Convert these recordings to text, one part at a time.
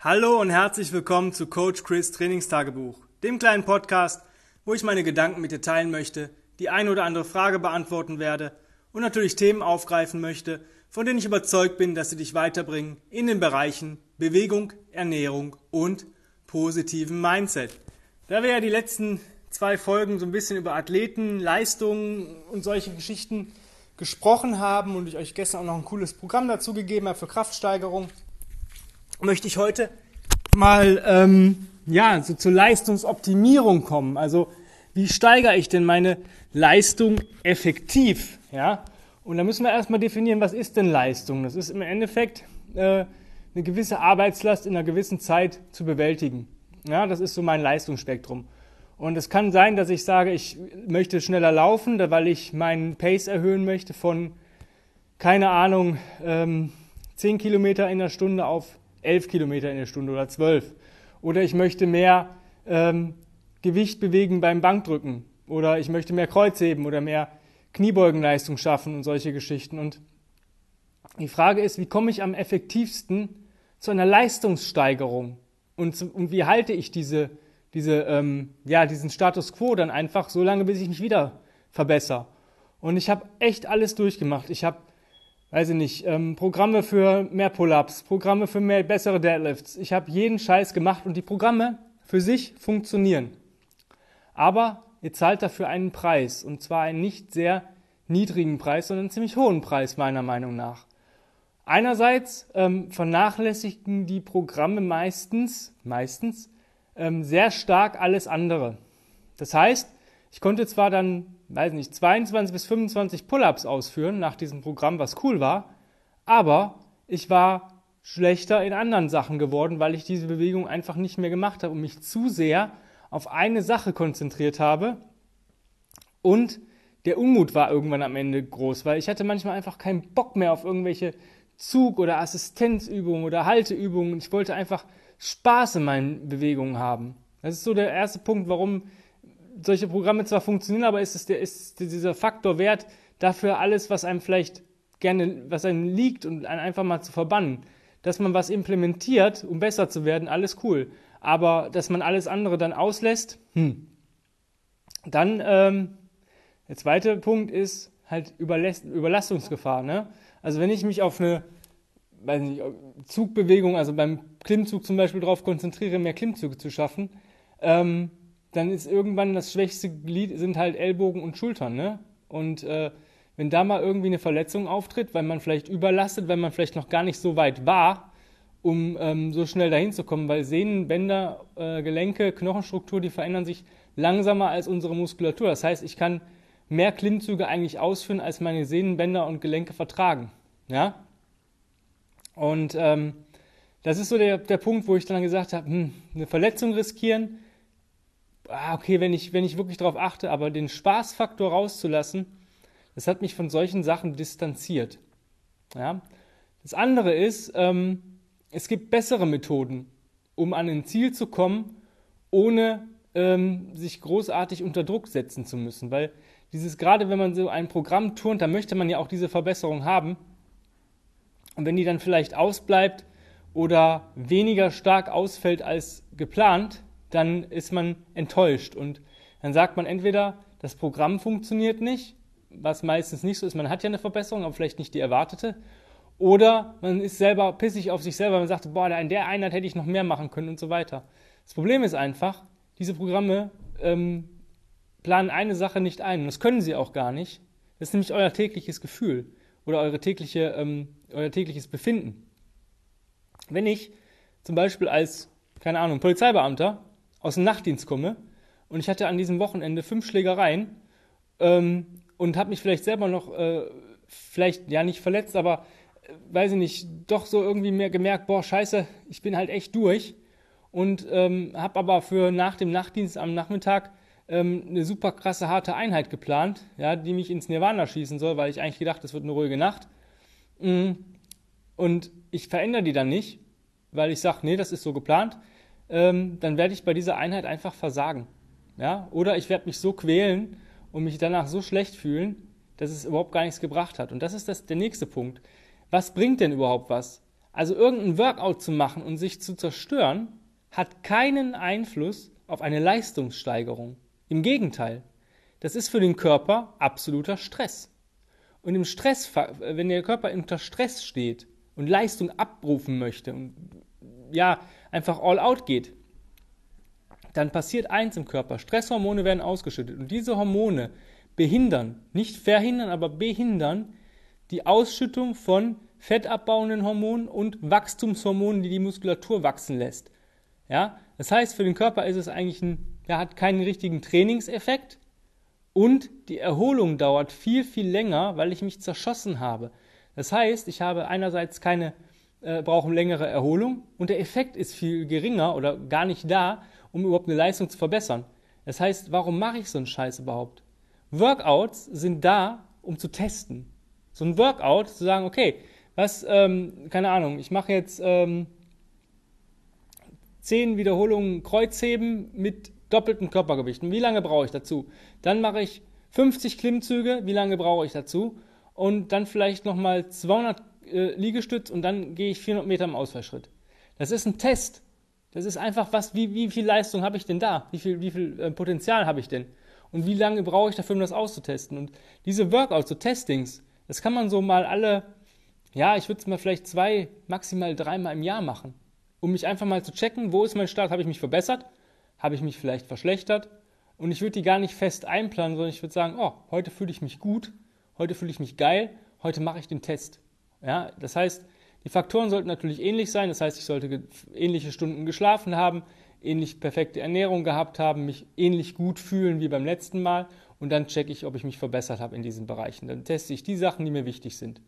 Hallo und herzlich willkommen zu Coach Chris Trainingstagebuch, dem kleinen Podcast, wo ich meine Gedanken mit dir teilen möchte, die ein oder andere Frage beantworten werde und natürlich Themen aufgreifen möchte, von denen ich überzeugt bin, dass sie dich weiterbringen in den Bereichen Bewegung, Ernährung und positiven Mindset. Da wir ja die letzten zwei Folgen so ein bisschen über Athleten, Leistungen und solche Geschichten gesprochen haben und ich euch gestern auch noch ein cooles Programm dazu gegeben habe für Kraftsteigerung, möchte ich heute mal ähm, ja so zur Leistungsoptimierung kommen. Also wie steigere ich denn meine Leistung effektiv? Ja, und da müssen wir erstmal definieren, was ist denn Leistung? Das ist im Endeffekt äh, eine gewisse Arbeitslast in einer gewissen Zeit zu bewältigen. Ja, das ist so mein Leistungsspektrum. Und es kann sein, dass ich sage, ich möchte schneller laufen, weil ich meinen Pace erhöhen möchte von, keine Ahnung, ähm, 10 Kilometer in der Stunde auf 11 Kilometer in der Stunde oder 12. Oder ich möchte mehr ähm, Gewicht bewegen beim Bankdrücken. Oder ich möchte mehr Kreuzheben oder mehr Kniebeugenleistung schaffen und solche Geschichten. Und die Frage ist, wie komme ich am effektivsten zu einer Leistungssteigerung? Und, und wie halte ich diese, diese, ähm, ja, diesen Status quo dann einfach so lange, bis ich mich wieder verbessere? Und ich habe echt alles durchgemacht. Ich habe weiß ich nicht, ähm, Programme für mehr Pull-ups, Programme für mehr bessere Deadlifts. Ich habe jeden Scheiß gemacht und die Programme für sich funktionieren. Aber ihr zahlt dafür einen Preis und zwar einen nicht sehr niedrigen Preis, sondern einen ziemlich hohen Preis meiner Meinung nach. Einerseits ähm, vernachlässigen die Programme meistens, meistens ähm, sehr stark alles andere. Das heißt, ich konnte zwar dann weiß nicht, 22 bis 25 Pull-ups ausführen nach diesem Programm, was cool war, aber ich war schlechter in anderen Sachen geworden, weil ich diese Bewegung einfach nicht mehr gemacht habe und mich zu sehr auf eine Sache konzentriert habe und der Unmut war irgendwann am Ende groß, weil ich hatte manchmal einfach keinen Bock mehr auf irgendwelche Zug- oder Assistenzübungen oder Halteübungen. Ich wollte einfach Spaß in meinen Bewegungen haben. Das ist so der erste Punkt, warum solche Programme zwar funktionieren, aber ist es der, ist dieser Faktor wert, dafür alles, was einem vielleicht gerne, was einem liegt und einfach mal zu verbannen. Dass man was implementiert, um besser zu werden, alles cool. Aber dass man alles andere dann auslässt, hm. Dann, ähm, der zweite Punkt ist halt Überlast Überlastungsgefahr. Ne? Also wenn ich mich auf eine weiß nicht, Zugbewegung, also beim Klimmzug zum Beispiel darauf konzentriere, mehr Klimmzüge zu schaffen, ähm, dann ist irgendwann das schwächste Glied sind halt Ellbogen und Schultern, ne? Und äh, wenn da mal irgendwie eine Verletzung auftritt, weil man vielleicht überlastet, weil man vielleicht noch gar nicht so weit war, um ähm, so schnell dahin zu kommen, weil Sehnen, Bänder, äh, Gelenke, Knochenstruktur, die verändern sich langsamer als unsere Muskulatur. Das heißt, ich kann mehr Klimmzüge eigentlich ausführen, als meine Sehnen, Bänder und Gelenke vertragen. Ja? Und ähm, das ist so der, der Punkt, wo ich dann gesagt habe, hm, eine Verletzung riskieren, ah, okay, wenn ich, wenn ich wirklich darauf achte, aber den Spaßfaktor rauszulassen, das hat mich von solchen Sachen distanziert. Ja? Das andere ist, ähm, es gibt bessere Methoden, um an ein Ziel zu kommen, ohne ähm, sich großartig unter Druck setzen zu müssen. Weil dieses, gerade wenn man so ein Programm turnt, dann möchte man ja auch diese Verbesserung haben. Und wenn die dann vielleicht ausbleibt oder weniger stark ausfällt als geplant, dann ist man enttäuscht und dann sagt man entweder, das Programm funktioniert nicht, was meistens nicht so ist, man hat ja eine Verbesserung, aber vielleicht nicht die erwartete, oder man ist selber pissig auf sich selber, man sagt, boah, in der Einheit hätte ich noch mehr machen können und so weiter. Das Problem ist einfach, diese Programme ähm, planen eine Sache nicht ein und das können sie auch gar nicht. Das ist nämlich euer tägliches Gefühl oder eure tägliche, ähm, euer tägliches Befinden. Wenn ich zum Beispiel als, keine Ahnung, Polizeibeamter aus dem Nachtdienst komme und ich hatte an diesem Wochenende fünf Schlägereien ähm, und habe mich vielleicht selber noch, äh, vielleicht ja nicht verletzt, aber äh, weiß ich nicht, doch so irgendwie mehr gemerkt, boah, scheiße, ich bin halt echt durch und ähm, habe aber für nach dem Nachtdienst am Nachmittag ähm, eine super krasse, harte Einheit geplant, ja, die mich ins Nirvana schießen soll, weil ich eigentlich gedacht, es wird eine ruhige Nacht. Mm. Und ich verändere die dann nicht, weil ich sage, nee, das ist so geplant ähm, dann werde ich bei dieser Einheit einfach versagen. Ja? Oder ich werde mich so quälen und mich danach so schlecht fühlen, dass es überhaupt gar nichts gebracht hat. Und das ist das, der nächste Punkt. Was bringt denn überhaupt was? Also irgendein Workout zu machen und sich zu zerstören, hat keinen Einfluss auf eine Leistungssteigerung. Im Gegenteil, das ist für den Körper absoluter Stress. Und im Stress, wenn der Körper unter Stress steht und Leistung abrufen möchte und ja, einfach all out geht, dann passiert eins im Körper. Stresshormone werden ausgeschüttet und diese Hormone behindern, nicht verhindern, aber behindern die Ausschüttung von fettabbauenden Hormonen und Wachstumshormonen, die die Muskulatur wachsen lässt. Ja, das heißt, für den Körper ist es eigentlich ein, er hat keinen richtigen Trainingseffekt und die Erholung dauert viel, viel länger, weil ich mich zerschossen habe. Das heißt, ich habe einerseits keine, äh, brauche längere Erholung und der Effekt ist viel geringer oder gar nicht da, um überhaupt eine Leistung zu verbessern. Das heißt, warum mache ich so einen Scheiß überhaupt? Workouts sind da, um zu testen. So ein Workout, zu sagen, okay, was, ähm, keine Ahnung, ich mache jetzt ähm, 10 Wiederholungen Kreuzheben mit doppeltem Körpergewicht. Wie lange brauche ich dazu? Dann mache ich 50 Klimmzüge, wie lange brauche ich dazu? Und dann vielleicht nochmal 200 äh, Liegestütz und dann gehe ich 400 Meter im Ausfallschritt. Das ist ein Test. Das ist einfach was, wie, wie viel Leistung habe ich denn da? Wie viel, wie viel äh, Potenzial habe ich denn? Und wie lange brauche ich dafür, um das auszutesten? Und diese Workouts, so Testings, das kann man so mal alle, ja, ich würde es mal vielleicht zwei, maximal dreimal im Jahr machen, um mich einfach mal zu checken, wo ist mein Start, habe ich mich verbessert, habe ich mich vielleicht verschlechtert? Und ich würde die gar nicht fest einplanen, sondern ich würde sagen, oh, heute fühle ich mich gut, heute fühle ich mich geil, heute mache ich den Test. Ja, das heißt, die Faktoren sollten natürlich ähnlich sein. Das heißt, ich sollte ähnliche Stunden geschlafen haben, ähnlich perfekte Ernährung gehabt haben, mich ähnlich gut fühlen wie beim letzten Mal und dann checke ich, ob ich mich verbessert habe in diesen Bereichen. Dann teste ich die Sachen, die mir wichtig sind.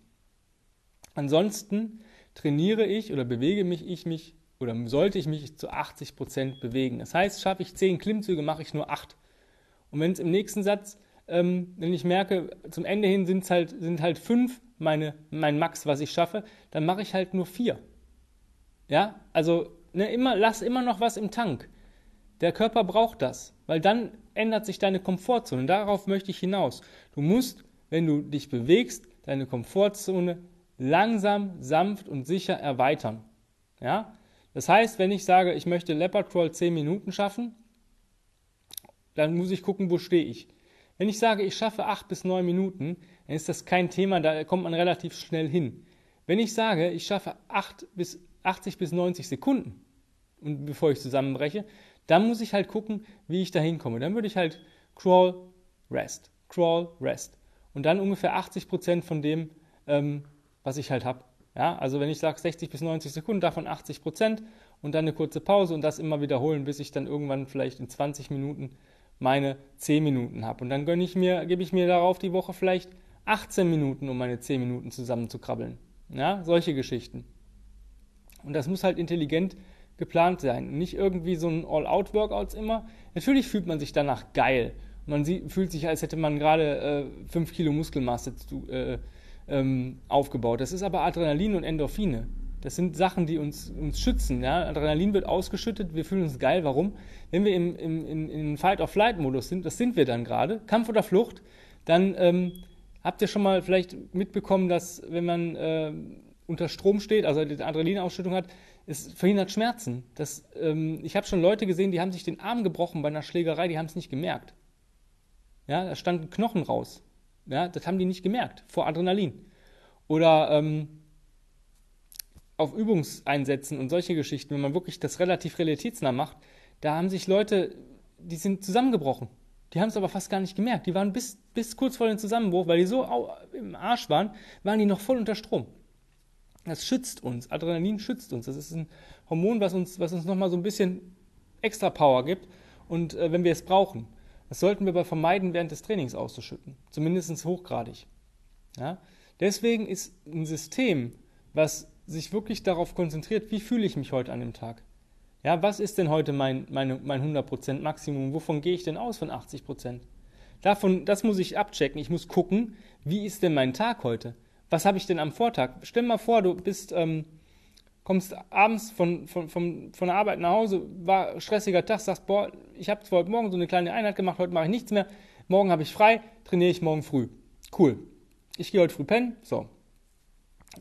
Ansonsten trainiere ich oder bewege mich ich mich oder sollte ich mich zu 80 Prozent bewegen. Das heißt, schaffe ich 10 Klimmzüge, mache ich nur 8. Und wenn es im nächsten Satz, ähm, wenn ich merke, zum Ende hin sind's halt, sind halt 5 meine, mein Max, was ich schaffe, dann mache ich halt nur 4. Ja, also ne, immer, lass immer noch was im Tank. Der Körper braucht das, weil dann ändert sich deine Komfortzone. Darauf möchte ich hinaus. Du musst, wenn du dich bewegst, deine Komfortzone langsam, sanft und sicher erweitern. Ja? Das heißt, wenn ich sage, ich möchte Leopard Crawl 10 Minuten schaffen, dann muss ich gucken, wo stehe ich. Wenn ich sage, ich schaffe 8 bis 9 Minuten, dann ist das kein Thema, da kommt man relativ schnell hin. Wenn ich sage, ich schaffe 8 bis 80 bis 90 Sekunden, und bevor ich zusammenbreche, dann muss ich halt gucken, wie ich da hinkomme. Dann würde ich halt Crawl, Rest, Crawl, Rest. Und dann ungefähr 80 Prozent von dem, ähm, was ich halt habe. Ja, also wenn ich sage 60 bis 90 Sekunden, davon 80 Prozent und dann eine kurze Pause und das immer wiederholen, bis ich dann irgendwann vielleicht in 20 Minuten meine 10 Minuten habe. Und dann gönne ich mir, gebe ich mir darauf die Woche vielleicht 18 Minuten, um meine 10 Minuten zusammenzukrabbeln. Ja, solche Geschichten. Und das muss halt intelligent geplant sein. Nicht irgendwie so ein All-Out-Workouts immer. Natürlich fühlt man sich danach geil. Man sieht, fühlt sich, als hätte man gerade 5 äh, Kilo Muskelmasse zu, äh, ähm, aufgebaut. Das ist aber Adrenalin und Endorphine. Das sind Sachen, die uns, uns schützen. Ja? Adrenalin wird ausgeschüttet, wir fühlen uns geil. Warum? Wenn wir im, im, in, in Fight-of-Flight-Modus sind, das sind wir dann gerade, Kampf oder Flucht, dann ähm, habt ihr schon mal vielleicht mitbekommen, dass wenn man äh, unter Strom steht, also die Adrenalinausschüttung hat, es verhindert Schmerzen. Das, ähm, ich habe schon Leute gesehen, die haben sich den Arm gebrochen bei einer Schlägerei, die haben es nicht gemerkt. Ja, da standen Knochen raus. Ja, das haben die nicht gemerkt vor Adrenalin. Oder ähm, auf Übungseinsätzen und solche Geschichten, wenn man wirklich das relativ realitätsnah macht, da haben sich Leute, die sind zusammengebrochen. Die haben es aber fast gar nicht gemerkt. Die waren bis, bis kurz vor dem Zusammenbruch, weil die so im Arsch waren, waren die noch voll unter Strom. Das schützt uns. Adrenalin schützt uns. Das ist ein Hormon, was uns, was uns nochmal so ein bisschen extra Power gibt und äh, wenn wir es brauchen. Das sollten wir aber vermeiden, während des Trainings auszuschütten, zumindest hochgradig. Ja? Deswegen ist ein System, was sich wirklich darauf konzentriert, wie fühle ich mich heute an dem Tag. Ja, was ist denn heute mein, meine, mein 100% Maximum? Wovon gehe ich denn aus von 80%? Davon, das muss ich abchecken. Ich muss gucken, wie ist denn mein Tag heute? Was habe ich denn am Vortag? Stell mal vor, du bist, ähm, kommst abends von, von, von, von der Arbeit nach Hause, war stressiger Tag, sagst, boah, ich habe zwar heute Morgen so eine kleine Einheit gemacht, heute mache ich nichts mehr, morgen habe ich frei, trainiere ich morgen früh. Cool. Ich gehe heute früh pennen, so.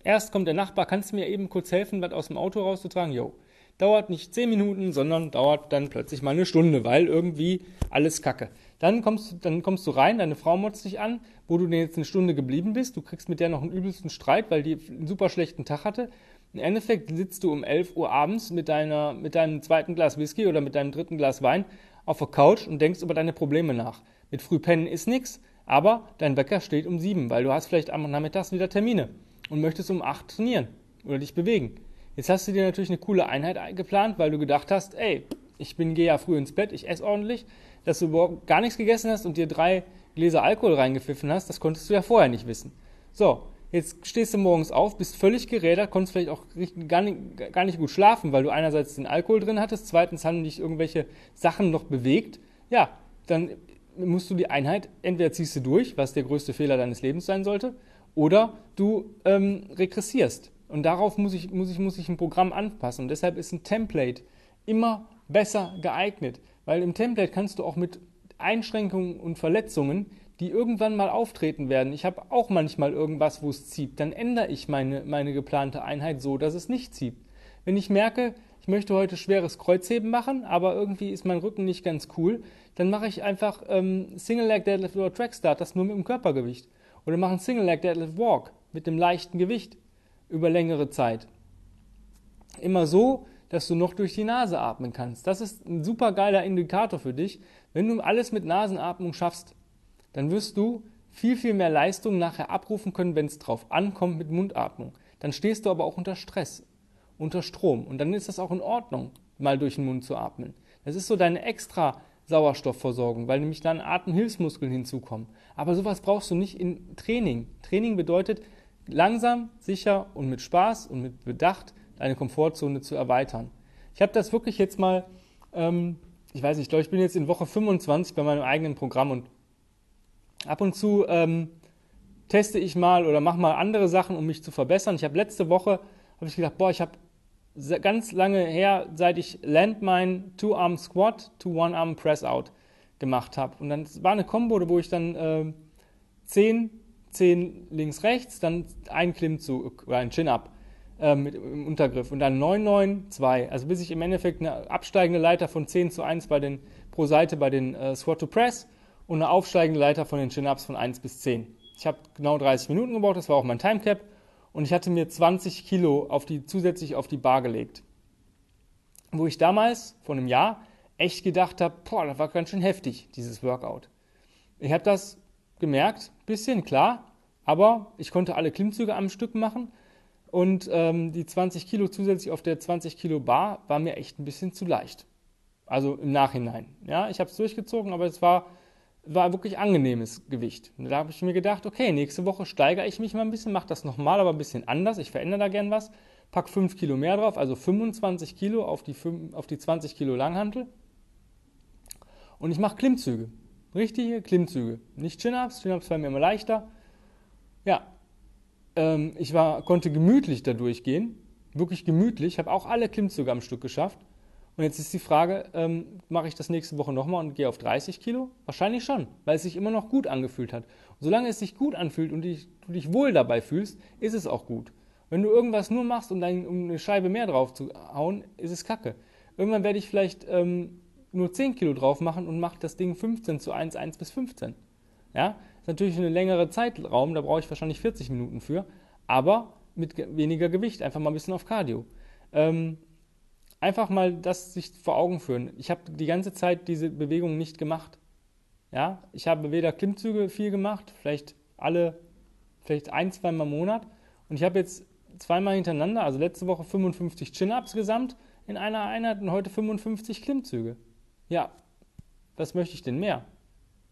Erst kommt der Nachbar, kannst du mir eben kurz helfen, was aus dem Auto rauszutragen? Jo. Dauert nicht zehn Minuten, sondern dauert dann plötzlich mal eine Stunde, weil irgendwie alles kacke. Dann kommst, dann kommst du rein, deine Frau motzt dich an, wo du denn jetzt eine Stunde geblieben bist. Du kriegst mit der noch einen übelsten Streit, weil die einen super schlechten Tag hatte. Im Endeffekt sitzt du um 11 Uhr abends mit, deiner, mit deinem zweiten Glas Whisky oder mit deinem dritten Glas Wein auf der Couch und denkst über deine Probleme nach. Mit Frühpennen ist nichts, aber dein Wecker steht um 7, weil du hast vielleicht am Nachmittag wieder Termine und möchtest um 8 trainieren oder dich bewegen. Jetzt hast du dir natürlich eine coole Einheit geplant, weil du gedacht hast, ey, ich bin gehe ja früh ins Bett, ich esse ordentlich, dass du überhaupt gar nichts gegessen hast und dir drei Gläser Alkohol reingepfiffen hast, das konntest du ja vorher nicht wissen. So, Jetzt stehst du morgens auf, bist völlig gerädert, konntest vielleicht auch gar nicht, gar nicht gut schlafen, weil du einerseits den Alkohol drin hattest, zweitens haben dich irgendwelche Sachen noch bewegt. Ja, dann musst du die Einheit, entweder ziehst du durch, was der größte Fehler deines Lebens sein sollte, oder du ähm, regressierst. Und darauf muss ich, muss, ich, muss ich ein Programm anpassen. Und deshalb ist ein Template immer besser geeignet, weil im Template kannst du auch mit Einschränkungen und Verletzungen die irgendwann mal auftreten werden. Ich habe auch manchmal irgendwas, wo es zieht. Dann ändere ich meine, meine geplante Einheit so, dass es nicht zieht. Wenn ich merke, ich möchte heute schweres Kreuzheben machen, aber irgendwie ist mein Rücken nicht ganz cool, dann mache ich einfach ähm, Single Leg Deadlift oder Track Start, das nur mit dem Körpergewicht. Oder mache einen Single Leg Deadlift Walk mit dem leichten Gewicht über längere Zeit. Immer so, dass du noch durch die Nase atmen kannst. Das ist ein super geiler Indikator für dich. Wenn du alles mit Nasenatmung schaffst, dann wirst du viel, viel mehr Leistung nachher abrufen können, wenn es drauf ankommt mit Mundatmung. Dann stehst du aber auch unter Stress, unter Strom. Und dann ist das auch in Ordnung, mal durch den Mund zu atmen. Das ist so deine extra Sauerstoffversorgung, weil nämlich dann Atemhilfsmuskeln hinzukommen. Aber sowas brauchst du nicht in Training. Training bedeutet, langsam, sicher und mit Spaß und mit Bedacht deine Komfortzone zu erweitern. Ich habe das wirklich jetzt mal, ähm, ich weiß nicht, ich glaube, ich bin jetzt in Woche 25 bei meinem eigenen Programm und Ab und zu ähm, teste ich mal oder mache mal andere Sachen, um mich zu verbessern. Ich habe letzte Woche habe ich gedacht, boah, ich habe ganz lange her, seit ich Landmine Two-Arm Squat to One-Arm Press Out gemacht habe. Und dann war eine Kombo, wo ich dann äh, 10, 10 links, rechts, dann ein Klimmzug oder ein Chin-Up äh, im Untergriff und dann 9, 9, 2. Also bis ich im Endeffekt eine absteigende Leiter von 10 zu 1 bei den, pro Seite bei den äh, Squat to Press und eine aufsteigende Leiter von den Chin-Ups von 1 bis 10. Ich habe genau 30 Minuten gebraucht, das war auch mein Timecap und ich hatte mir 20 Kilo auf die, zusätzlich auf die Bar gelegt. Wo ich damals, vor einem Jahr, echt gedacht habe, boah, das war ganz schön heftig, dieses Workout. Ich habe das gemerkt, bisschen, klar, aber ich konnte alle Klimmzüge am Stück machen und ähm, die 20 Kilo zusätzlich auf der 20 Kilo Bar war mir echt ein bisschen zu leicht. Also im Nachhinein. Ja, ich habe es durchgezogen, aber es war war wirklich angenehmes Gewicht. Da habe ich mir gedacht, okay, nächste Woche steigere ich mich mal ein bisschen, mache das nochmal, aber ein bisschen anders. Ich verändere da gern was. Pack 5 Kilo mehr drauf, also 25 Kilo auf die, 5, auf die 20 Kilo Langhantel. Und ich mache Klimmzüge. Richtige Klimmzüge. Nicht Chin-Ups. Chin-Ups waren mir immer leichter. Ja, ähm, ich war, konnte gemütlich da durchgehen. Wirklich gemütlich. Ich habe auch alle Klimmzüge am Stück geschafft. Und jetzt ist die Frage, ähm, mache ich das nächste Woche nochmal und gehe auf 30 Kilo? Wahrscheinlich schon, weil es sich immer noch gut angefühlt hat. Und solange es sich gut anfühlt und dich, du dich wohl dabei fühlst, ist es auch gut. Wenn du irgendwas nur machst, um, dein, um eine Scheibe mehr drauf zu hauen, ist es kacke. Irgendwann werde ich vielleicht ähm, nur 10 Kilo drauf machen und mache das Ding 15 zu 1, 1 bis 15. Ja, das ist natürlich eine längere Zeitraum, da brauche ich wahrscheinlich 40 Minuten für, aber mit weniger Gewicht, einfach mal ein bisschen auf Cardio. Ähm, einfach mal das sich vor Augen führen. Ich habe die ganze Zeit diese Bewegung nicht gemacht. Ja, ich habe weder Klimmzüge viel gemacht, vielleicht alle, vielleicht ein, zweimal im Monat. Und ich habe jetzt zweimal hintereinander, also letzte Woche 55 Chin-Ups gesamt in einer Einheit und heute 55 Klimmzüge. Ja, was möchte ich denn mehr?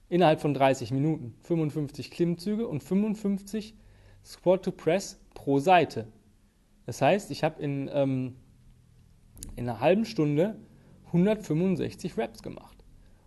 Innerhalb von 30 Minuten 55 Klimmzüge und 55 Squat to Press pro Seite. Das heißt, ich habe in ähm, in einer halben Stunde 165 Reps gemacht.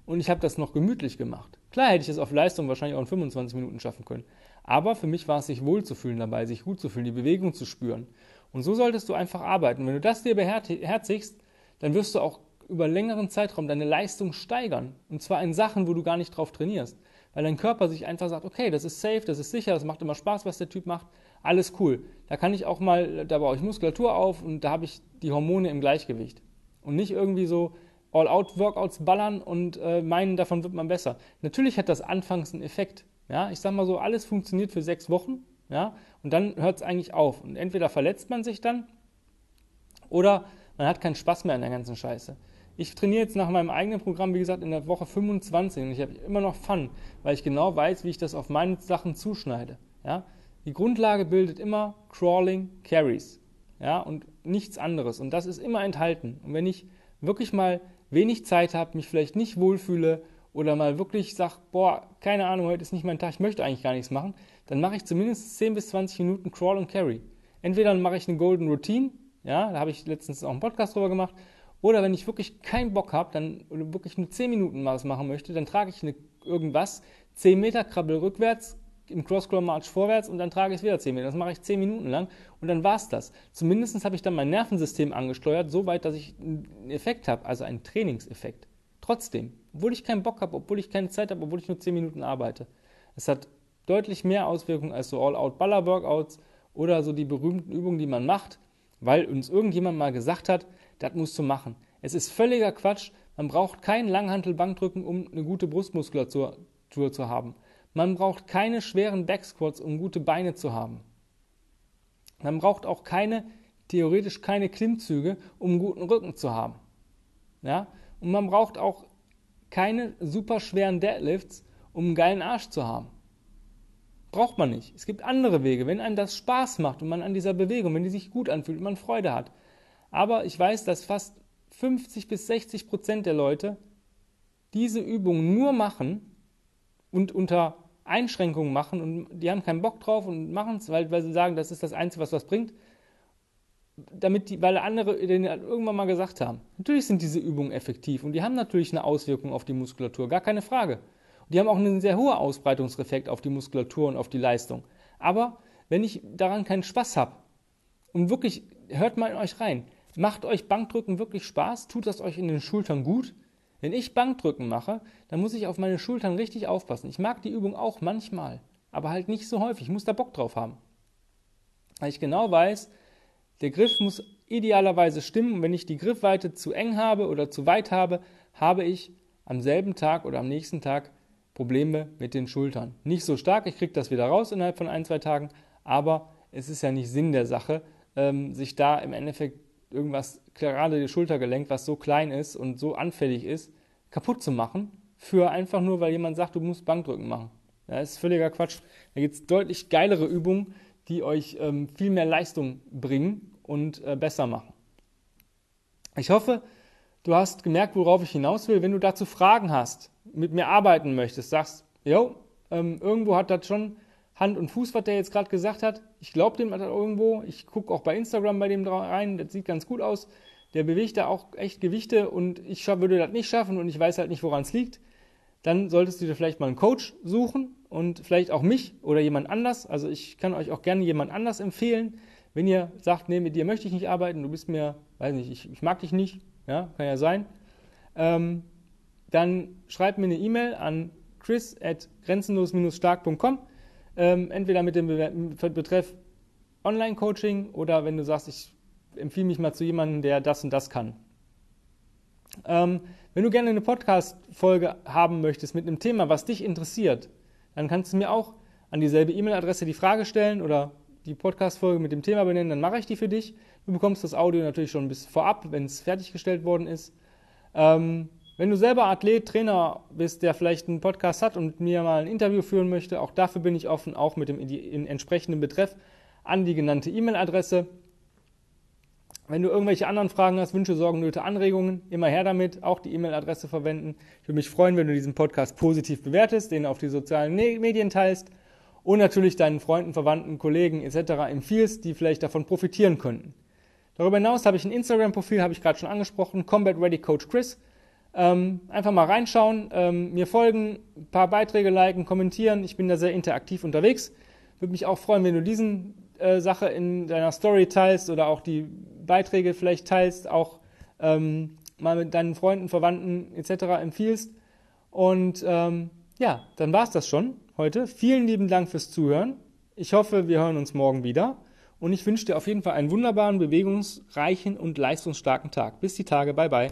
Und ich habe das noch gemütlich gemacht. Klar hätte ich es auf Leistung wahrscheinlich auch in 25 Minuten schaffen können. Aber für mich war es sich wohlzufühlen dabei, sich gut zu fühlen, die Bewegung zu spüren. Und so solltest du einfach arbeiten. Wenn du das dir beherzigst, dann wirst du auch über längeren Zeitraum deine Leistung steigern. Und zwar in Sachen, wo du gar nicht drauf trainierst. Weil dein Körper sich einfach sagt, okay, das ist safe, das ist sicher, das macht immer Spaß, was der Typ macht. Alles cool. Da kann ich auch mal, da baue ich Muskulatur auf und da habe ich die Hormone im Gleichgewicht. Und nicht irgendwie so All-Out-Workouts ballern und äh, meinen, davon wird man besser. Natürlich hat das anfangs einen Effekt. Ja, ich sag mal so, alles funktioniert für sechs Wochen, ja, und dann hört es eigentlich auf. Und entweder verletzt man sich dann oder man hat keinen Spaß mehr an der ganzen Scheiße. Ich trainiere jetzt nach meinem eigenen Programm, wie gesagt, in der Woche 25 und ich habe immer noch Fun, weil ich genau weiß, wie ich das auf meine Sachen zuschneide. Ja? Die Grundlage bildet immer Crawling Carries ja? und nichts anderes. Und das ist immer enthalten. Und wenn ich wirklich mal wenig Zeit habe, mich vielleicht nicht wohlfühle oder mal wirklich sage, boah, keine Ahnung, heute ist nicht mein Tag, ich möchte eigentlich gar nichts machen, dann mache ich zumindest 10 bis 20 Minuten Crawl und Carry. Entweder mache ich eine Golden Routine, ja, da habe ich letztens auch einen Podcast drüber gemacht, oder wenn ich wirklich keinen Bock habe, dann wirklich nur 10 Minuten was machen möchte, dann trage ich eine, irgendwas, 10 Meter Krabbel rückwärts, im Cross-Scroll-March vorwärts und dann trage ich es wieder 10 Meter. Das mache ich 10 Minuten lang und dann war es das. Zumindest habe ich dann mein Nervensystem angesteuert, so weit, dass ich einen Effekt habe, also einen Trainingseffekt. Trotzdem, obwohl ich keinen Bock habe, obwohl ich keine Zeit habe, obwohl ich nur 10 Minuten arbeite. Es hat deutlich mehr Auswirkungen als so All-Out-Baller-Workouts oder so die berühmten Übungen, die man macht, weil uns irgendjemand mal gesagt hat, das musst du machen. Es ist völliger Quatsch. Man braucht keinen Langhantel-Bankdrücken, um eine gute Brustmuskulatur zu haben. Man braucht keine schweren Backsquats, um gute Beine zu haben. Man braucht auch keine, theoretisch keine Klimmzüge, um guten Rücken zu haben. Ja? Und man braucht auch keine super schweren Deadlifts, um einen geilen Arsch zu haben. Braucht man nicht. Es gibt andere Wege. Wenn einem das Spaß macht und man an dieser Bewegung, wenn die sich gut anfühlt und man Freude hat. Aber ich weiß, dass fast 50 bis 60 Prozent der Leute diese Übung nur machen, und unter Einschränkungen machen und die haben keinen Bock drauf und machen es, weil, weil sie sagen, das ist das Einzige, was was bringt, damit die, weil andere denen halt irgendwann mal gesagt haben. Natürlich sind diese Übungen effektiv und die haben natürlich eine Auswirkung auf die Muskulatur, gar keine Frage. Und die haben auch einen sehr hohen Ausbreitungseffekt auf die Muskulatur und auf die Leistung. Aber wenn ich daran keinen Spaß habe und wirklich, hört mal in euch rein, macht euch Bankdrücken wirklich Spaß, tut das euch in den Schultern gut, wenn ich Bankdrücken mache, dann muss ich auf meine Schultern richtig aufpassen. Ich mag die Übung auch manchmal, aber halt nicht so häufig. Ich muss da Bock drauf haben. Weil ich genau weiß, der Griff muss idealerweise stimmen. Und wenn ich die Griffweite zu eng habe oder zu weit habe, habe ich am selben Tag oder am nächsten Tag Probleme mit den Schultern. Nicht so stark, ich kriege das wieder raus innerhalb von ein, zwei Tagen, aber es ist ja nicht Sinn der Sache, ähm, sich da im Endeffekt irgendwas, gerade das Schultergelenk, was so klein ist und so anfällig ist, kaputt zu machen, für einfach nur, weil jemand sagt, du musst Bankdrücken machen. das ist völliger Quatsch. Da gibt es deutlich geilere Übungen, die euch ähm, viel mehr Leistung bringen und äh, besser machen. Ich hoffe, du hast gemerkt, worauf ich hinaus will. Wenn du dazu Fragen hast, mit mir arbeiten möchtest, sagst, jo, ähm, irgendwo hat das schon Hand und Fuß, was der jetzt gerade gesagt hat. Ich glaube dem irgendwo. Ich gucke auch bei Instagram bei dem rein. Das sieht ganz gut aus. Der bewegt da auch echt Gewichte und ich würde das nicht schaffen und ich weiß halt nicht, woran es liegt. Dann solltest du dir vielleicht mal einen Coach suchen und vielleicht auch mich oder jemand anders. Also ich kann euch auch gerne jemand anders empfehlen. Wenn ihr sagt, nee, mit dir möchte ich nicht arbeiten, du bist mir, weiß nicht, ich, ich mag dich nicht, ja, kann ja sein, ähm, dann schreibt mir eine E-Mail an chris at grenzenlos-stark.com ähm, entweder mit dem Betreff Online-Coaching oder wenn du sagst, ich empfehle mich mal zu jemandem, der das und das kann. Ähm, wenn du gerne eine Podcast-Folge haben möchtest mit einem Thema, was dich interessiert, dann kannst du mir auch an dieselbe E-Mail-Adresse die Frage stellen oder die Podcast-Folge mit dem Thema benennen, dann mache ich die für dich. Du bekommst das Audio natürlich schon bis vorab, wenn es fertiggestellt worden ist. Ähm, wenn du selber Athlet, Trainer bist, der vielleicht einen Podcast hat und mir mal ein Interview führen möchte, auch dafür bin ich offen, auch mit dem entsprechenden Betreff an die genannte E-Mail-Adresse. Wenn du irgendwelche anderen Fragen hast, Wünsche, Sorgen, Nöte, Anregungen, immer her damit, auch die E-Mail-Adresse verwenden. Ich würde mich freuen, wenn du diesen Podcast positiv bewertest, den auf die sozialen Medien teilst und natürlich deinen Freunden, Verwandten, Kollegen etc. empfiehlst, die vielleicht davon profitieren könnten. Darüber hinaus habe ich ein Instagram-Profil, habe ich gerade schon angesprochen, Combat Ready Coach Chris. Ähm, einfach mal reinschauen, ähm, mir folgen, ein paar Beiträge liken, kommentieren. Ich bin da sehr interaktiv unterwegs. Würde mich auch freuen, wenn du diesen äh, Sache in deiner Story teilst oder auch die Beiträge vielleicht teilst, auch ähm, mal mit deinen Freunden, Verwandten etc. empfiehlst. Und ähm, ja, dann war es das schon heute. Vielen lieben Dank fürs Zuhören. Ich hoffe, wir hören uns morgen wieder und ich wünsche dir auf jeden Fall einen wunderbaren, bewegungsreichen und leistungsstarken Tag. Bis die Tage, bye bye.